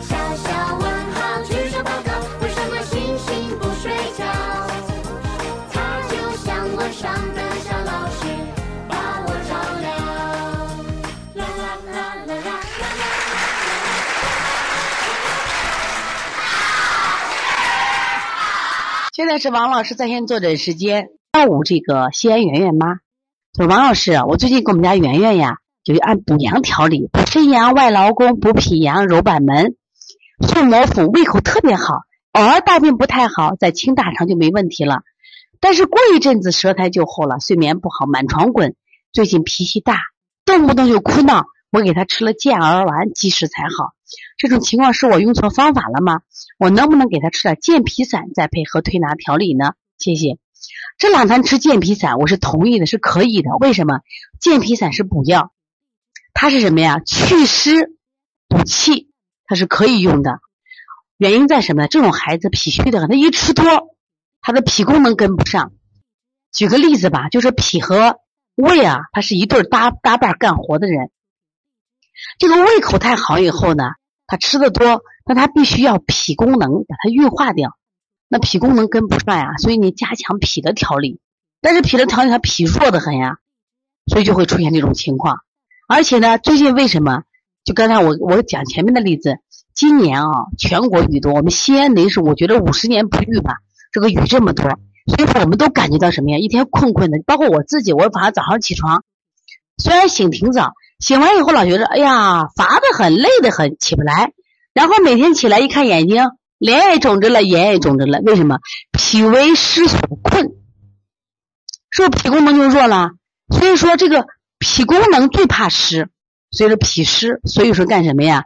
小小问号举手报告，为什么星星不睡觉？它就像晚上的小老师，把我照亮。啦啦啦啦啦啦啦。现在是王老师在线坐诊时间，下午这个西安圆圆妈说：“王老师，我最近给我们家圆圆呀，就按补阳调理，补肾阳、外劳宫、补脾阳、揉板门、顺摩腹，胃口特别好，偶尔大便不太好，在清大肠就没问题了。但是过一阵子舌苔就厚了，睡眠不好，满床滚。最近脾气大，动不动就哭闹。我给他吃了健儿丸，及时才好。这种情况是我用错方法了吗？我能不能给他吃点健脾散，再配合推拿调理呢？谢谢。这两餐吃健脾散，我是同意的，是可以的。为什么？健脾散是补药，它是什么呀？祛湿补气，它是可以用的。原因在什么呢？这种孩子脾虚的很，他一吃多，他的脾功能跟不上。举个例子吧，就是脾和胃啊，它是一对搭搭伴干活的人。这个胃口太好以后呢，他吃的多，那他必须要脾功能把它运化掉，那脾功能跟不上呀，所以你加强脾的调理，但是脾的调理他脾弱的很呀，所以就会出现这种情况。而且呢，最近为什么？就刚才我我讲前面的例子，今年啊全国雨多，我们西安那是我觉得五十年不遇吧，这个雨这么多，所以我们都感觉到什么呀？一天困困的，包括我自己，我反正早上起床，虽然醒挺早。醒完以后老觉得，哎呀，乏得很，累得很，起不来。然后每天起来一看眼睛，脸也肿着了，眼也肿着了。为什么？脾为湿所困，是不是脾功能就弱了？所以说这个脾功能最怕湿，所以说脾湿，所以说干什么呀？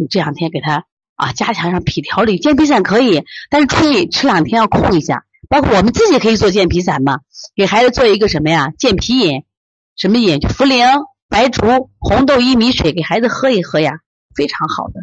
你这两天给他啊加强上脾调理，健脾散可以，但是注意吃两天要控一下。包括我们自己可以做健脾散嘛，给孩子做一个什么呀？健脾饮，什么饮？茯苓。白术、红豆薏米水给孩子喝一喝呀，非常好的，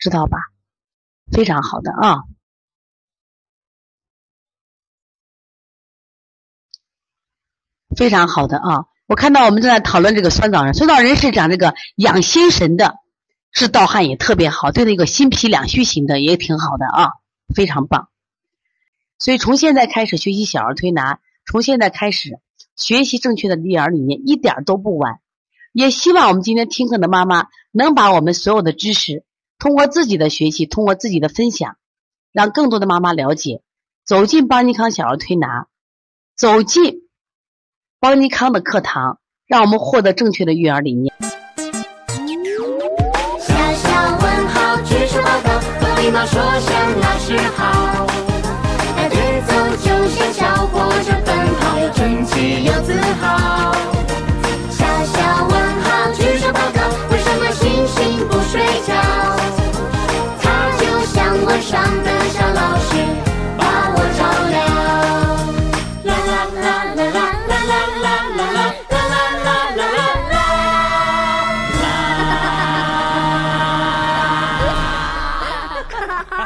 知道吧？非常好的啊，非常好的啊！我看到我们正在讨论这个酸枣仁，酸枣仁是讲这个养心神的，治盗汗也特别好，对那个心脾两虚型的也挺好的啊，非常棒。所以从现在开始学习小儿推拿，从现在开始学习正确的育儿理念，一点都不晚。也希望我们今天听课的妈妈能把我们所有的知识，通过自己的学习，通过自己的分享，让更多的妈妈了解，走进邦尼康小儿推拿，走进邦尼康的课堂，让我们获得正确的育儿理念。起码说声老师好。